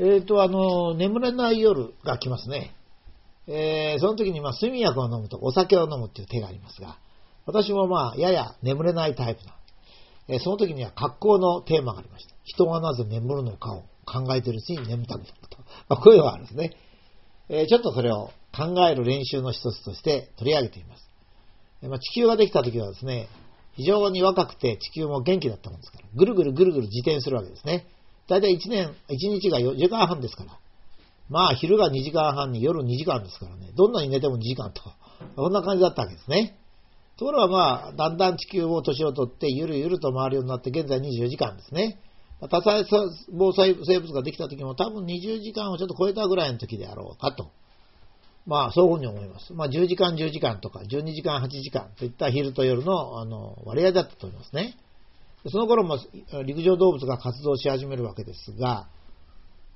えっ、と、あの、眠れない夜が来ますね。えー、その時に、まあ、睡眠薬を飲むとお酒を飲むっていう手がありますが、私もまあ、やや眠れないタイプな。えー、その時には格好のテーマがありました。人がなぜ眠るのかを考えているうちに眠たくなると。まあ、こういうのがあるんですね。えー、ちょっとそれを考える練習の一つとして取り上げています。えまあ、地球ができた時はですね、非常に若くて地球も元気だったもんですから、ぐるぐるぐるぐる自転するわけですね。だいたい1年、1日が4時間半ですから。まあ、昼が2時間半に夜2時間ですからね。どんなに寝ても2時間と。こんな感じだったわけですね。ところがまあ、だんだん地球も年を取って、ゆるゆると回るようになって、現在24時間ですね。多細胞生物ができた時も多分20時間をちょっと超えたぐらいの時であろうかと。まあ、そういうふうに思います。まあ、10時間、10時間とか、12時間、8時間といった昼と夜のあの割合だったと思いますね。その頃も陸上動物が活動し始めるわけですが、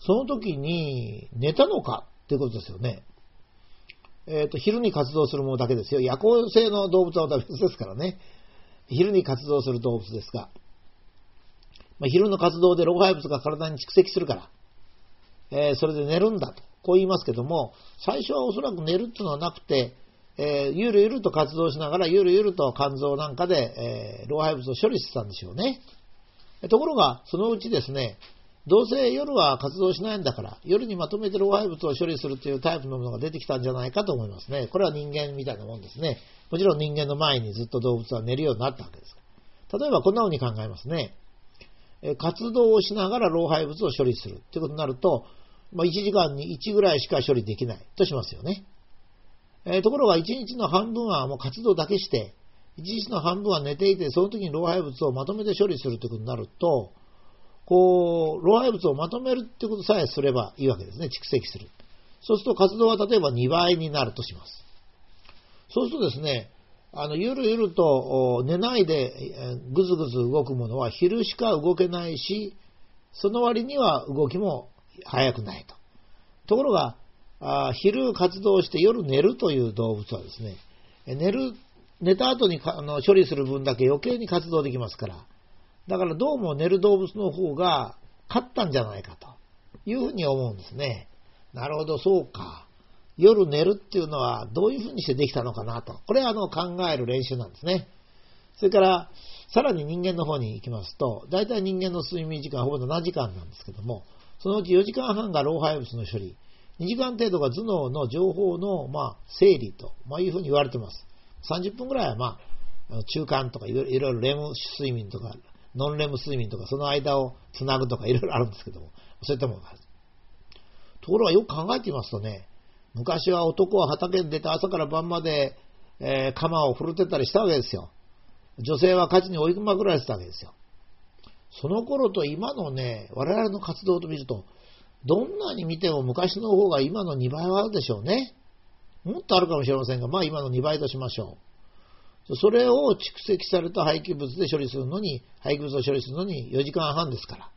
その時に寝たのかっていうことですよね。えっ、ー、と、昼に活動するものだけですよ。夜行性の動物は別ですからね。昼に活動する動物ですが、まあ、昼の活動で老廃物が体に蓄積するから、えー、それで寝るんだと、こう言いますけども、最初はおそらく寝るっていうのはなくて、えー、ゆるゆると活動しながら、ゆるゆると肝臓なんかで、えー、老廃物を処理してたんでしょうね。ところが、そのうちですね、どうせ夜は活動しないんだから、夜にまとめて老廃物を処理するというタイプのものが出てきたんじゃないかと思いますね。これは人間みたいなもんですね。もちろん人間の前にずっと動物は寝るようになったわけです。例えばこんな風に考えますね。活動をしながら老廃物を処理するということになると、まあ、1時間に1ぐらいしか処理できないとしますよね。えー、ところが1日の半分はもう活動だけして、1日の半分は寝ていて、その時に老廃物をまとめて処理するということになると、こう、老廃物をまとめるってことさえすればいいわけですね。蓄積する。そうすると活動は例えば2倍になるとします。そうするとですね、あの、ゆるゆると寝ないでぐずぐず動くものは昼しか動けないし、その割には動きも早くないと。ところが、あ昼活動して夜寝るという動物はですね、寝る、寝た後にあの処理する分だけ余計に活動できますから、だからどうも寝る動物の方が勝ったんじゃないかというふうに思うんですね。なるほど、そうか。夜寝るっていうのはどういうふうにしてできたのかなと。これはあの考える練習なんですね。それから、さらに人間の方に行きますと、大体人間の睡眠時間はほぼ7時間なんですけども、そのうち4時間半が老廃物の処理、2時間程度が頭脳の情報の、まあ、整理と、まあ、いうふうに言われています。30分ぐらいは、まあ、中間とかいろいろレム睡眠とか、ノンレム睡眠とか、その間をつなぐとかいろいろあるんですけども、そういったものがある。ところがよく考えてみますとね、昔は男は畑に出て朝から晩まで、えー、鎌を振るってたりしたわけですよ。女性は火事に追いまくられてたわけですよ。その頃と今のね、我々の活動と見ると、どんなに見ても昔の方が今の2倍はあるでしょうね。もっとあるかもしれませんが、まあ今の2倍としましょう。それを蓄積された廃棄物で処理するのに、廃棄物を処理するのに4時間半ですから。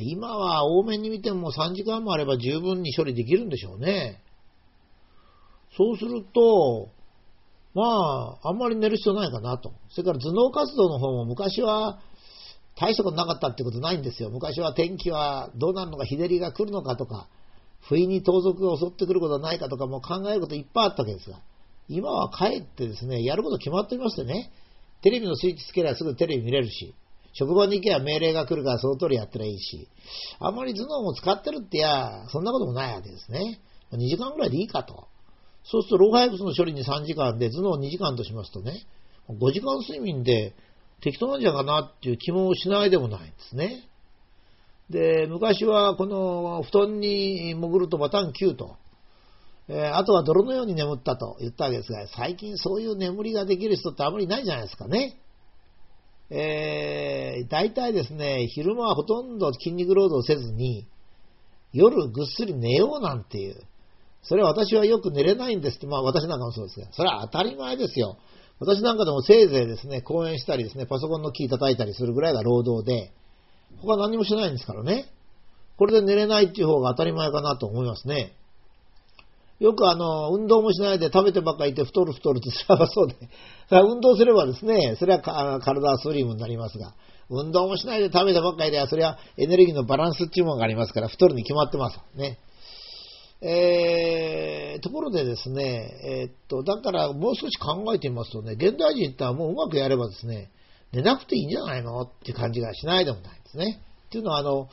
今は多めに見ても3時間もあれば十分に処理できるんでしょうね。そうすると、まあ、あんまり寝る必要ないかなと。それから頭脳活動の方も昔は大したことなかったってことないんですよ。昔は天気はどうなるのか、日照りが来るのかとか、不意に盗賊が襲ってくることはないかとか、もう考えることいっぱいあったわけですが、今はかえってですね、やること決まっていましてね、テレビのスイッチつければすぐテレビ見れるし、職場に行けば命令が来るからその通りやったらいいし、あんまり頭脳も使ってるってや、そんなこともないわけですね。2時間ぐらいでいいかと。そうすると老廃物の処理に3時間で頭脳2時間としますとね、5時間睡眠で適当なんじゃかなっていう気もしないでもないんですね。で、昔はこの布団に潜るとバタン9と、えー、あとは泥のように眠ったと言ったわけですが、最近そういう眠りができる人ってあまりいないじゃないですかね。えー、大体ですね、昼間はほとんど筋肉労働せずに、夜ぐっすり寝ようなんていう、それは私はよく寝れないんですって、まあ私なんかもそうですが、それは当たり前ですよ。私なんかでもせいぜいですね、講演したりですね、パソコンのキー叩いたりするぐらいが労働で、他何もしないんですからね。これで寝れないっていう方が当たり前かなと思いますね。よくあの、運動もしないで食べてばっかりいて太る太るってそれはそうで、運動すればですね、それは体はスリムになりますが、運動もしないで食べたばっかりでは、それはエネルギーのバランスっていうものがありますから、太るに決まってます。ね。えー、ところでですね、えー、っと、だからもう少し考えてみますとね、現代人ってはもううまくやればですね、寝なくていいんじゃないのっていう感じがしないでもないですね。っていうのは、あの、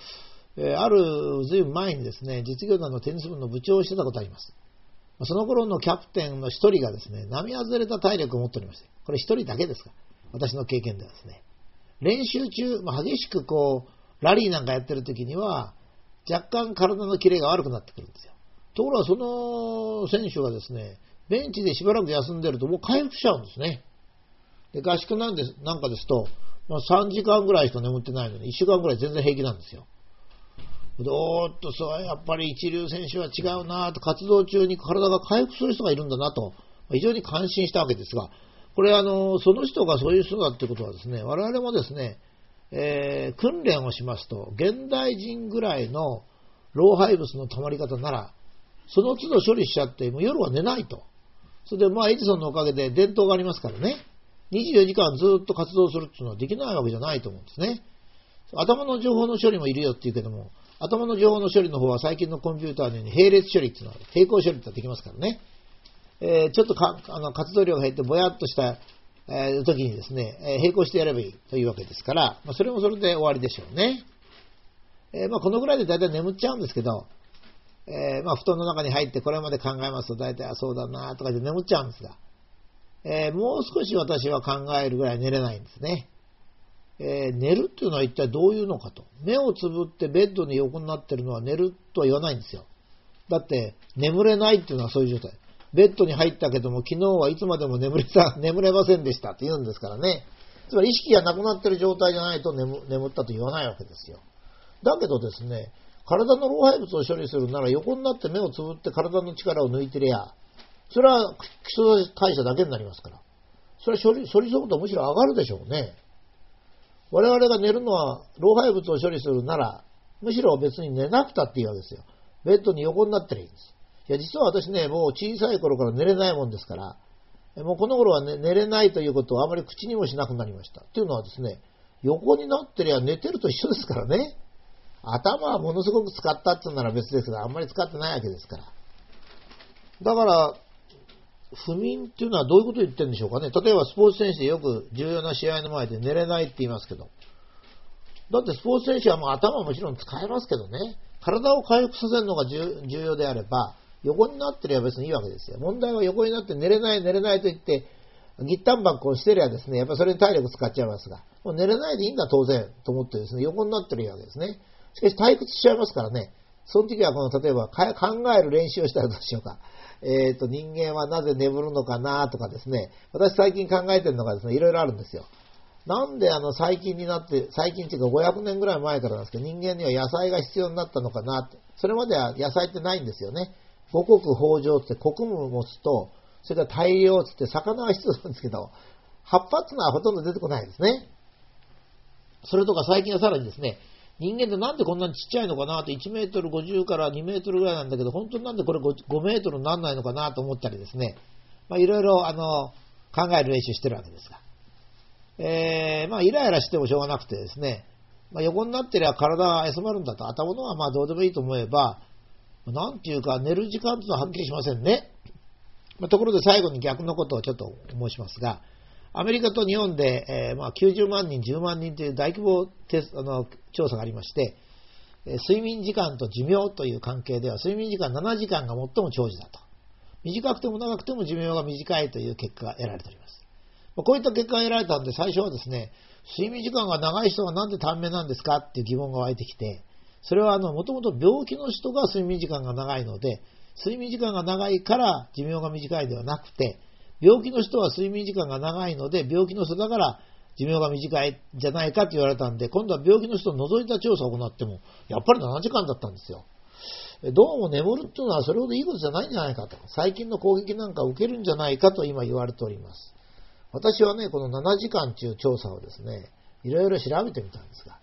えー、あるずいぶん前にですね、実業団のテニス部の部長をしてたことあります。その頃のキャプテンの一人がですね、並外れた体力を持っておりまして、これ一人だけですか私の経験ではですね、練習中、まあ、激しくこう、ラリーなんかやってる時には、若干体のキレが悪くなってくるんですよ。ところがその選手がですね、ベンチでしばらく休んでるともう回復しちゃうんですね。で、合宿なんです、なんかですと、まあ、3時間ぐらいしか眠ってないのに、1週間ぐらい全然平気なんですよ。おーっと、そう、やっぱり一流選手は違うなと、活動中に体が回復する人がいるんだなと、非常に感心したわけですが、これあの、その人がそういう人だってことはですね、我々もですね、えー、訓練をしますと、現代人ぐらいの老廃物の溜まり方なら、その都度処理しちゃって、もう夜は寝ないと。それで、まあ、エジソンのおかげで伝統がありますからね、24時間ずっと活動するっていうのはできないわけじゃないと思うんですね。頭の情報の処理もいるよって言うけども、頭の情報の処理の方は最近のコンピューターのように並列処理っていうのは、並行処理ってできますからね。えー、ちょっとかあの活動量が減ってぼやっとした、えー、時にですね、えー、並行してやればいいというわけですから、まあ、それもそれで終わりでしょうね。えまあ、このぐらいで大体眠っちゃうんですけど、えまあ、布団の中に入ってこれまで考えますと大体あそうだなとかで眠っちゃうんですが、えもう少し私は考えるぐらい寝れないんですね。えー、寝るっていうのは一体どういうのかと。目をつぶってベッドに横になってるのは寝るとは言わないんですよ。だって、眠れないっていうのはそういう状態。ベッドに入ったけども、昨日はいつまでも眠れた、眠れませんでしたって言うんですからね。つまり意識がなくなってる状態じゃないと眠ったと言わないわけですよ。だけどですね、体の老廃物を処理するなら横になって目をつぶって体の力を抜いてりゃ、それは基礎代謝だけになりますから。それは処理、処理速度むしろ上がるでしょうね。我々が寝るのは老廃物を処理するなら、むしろ別に寝なくたっていいわけですよ。ベッドに横になってりゃいいんです。いや、実は私ね、もう小さい頃から寝れないもんですから、もうこの頃は、ね、寝れないということをあまり口にもしなくなりました。っていうのはですね、横になってりゃ寝てると一緒ですからね。頭はものすごく使ったっていうなら別ですけど、あんまり使ってないわけですから。だから、不眠っていうのはどういうことを言ってるんでしょうかね。例えばスポーツ選手でよく重要な試合の前で寝れないって言いますけど。だってスポーツ選手はもう頭はもちろん使えますけどね。体を回復させるのが重要であれば、横になってりゃ別にいいわけですよ。問題は横になって寝れない寝れないと言って、ギッタンバンこうしてりゃですね、やっぱそれに体力使っちゃいますが、もう寝れないでいいんだ当然と思ってですね、横になってるわけですね。しかし退屈しちゃいますからね、その時はこの例えば考える練習をしたらどうしようか。えっ、ー、と、人間はなぜ眠るのかなとかですね、私最近考えてるのがですね、いろいろあるんですよ。なんであの最近になって、最近っていうか500年ぐらい前からなんですけど、人間には野菜が必要になったのかなと。それまでは野菜ってないんですよね。五穀豊穣って穀物を持つと、それから大量つって魚が必要なんですけど、葉っぱってのはほとんど出てこないですね。それとか最近はさらにですね、人間ってなんでこんなにちっちゃいのかなって1メートル50から2メートルぐらいなんだけど、本当になんでこれ 5, 5メートルにならないのかなと思ったりですね、まいろいろあの、考える練習してるわけですが。えー、まあイライラしてもしょうがなくてですね、まあ、横になってりゃ体が休まるんだと、頭のはまあどうでもいいと思えば、なんていうか寝る時間というのははっきりしませんね。まあ、ところで最後に逆のことをちょっと申しますが、アメリカと日本で、えー、まあ、90万人、10万人という大規模テスあの調査がありまして、えー、睡眠時間と寿命という関係では、睡眠時間7時間が最も長寿だと。短くても長くても寿命が短いという結果が得られております。まあ、こういった結果が得られたんで、最初はですね、睡眠時間が長い人がなんで短命なんですかっていう疑問が湧いてきて、それはあの、もともと病気の人が睡眠時間が長いので、睡眠時間が長いから寿命が短いではなくて、病気の人は睡眠時間が長いので、病気の人だから寿命が短いじゃないかと言われたんで、今度は病気の人を除いた調査を行っても、やっぱり7時間だったんですよ。どうも眠るっていうのはそれほどいいことじゃないんじゃないかと。最近の攻撃なんか受けるんじゃないかと今言われております。私はね、この7時間という調査をですね、いろいろ調べてみたんですが、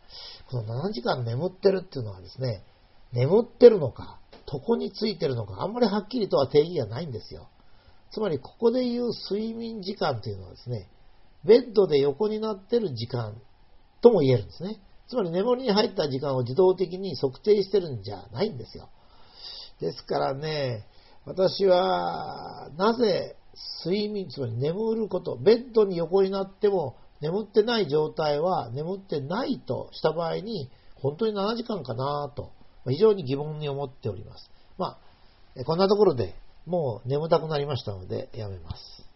この7時間眠ってるっていうのはですね、眠ってるのか、床についてるのか、あんまりはっきりとは定義がないんですよ。つまりここで言う睡眠時間というのはですね、ベッドで横になってる時間とも言えるんですね。つまり眠りに入った時間を自動的に測定してるんじゃないんですよ。ですからね、私は、なぜ睡眠、つまり眠ること、ベッドに横になっても眠ってない状態は眠ってないとした場合に、本当に7時間かなと、非常に疑問に思っております。まあ、こんなところでもう眠たくなりましたのでやめます。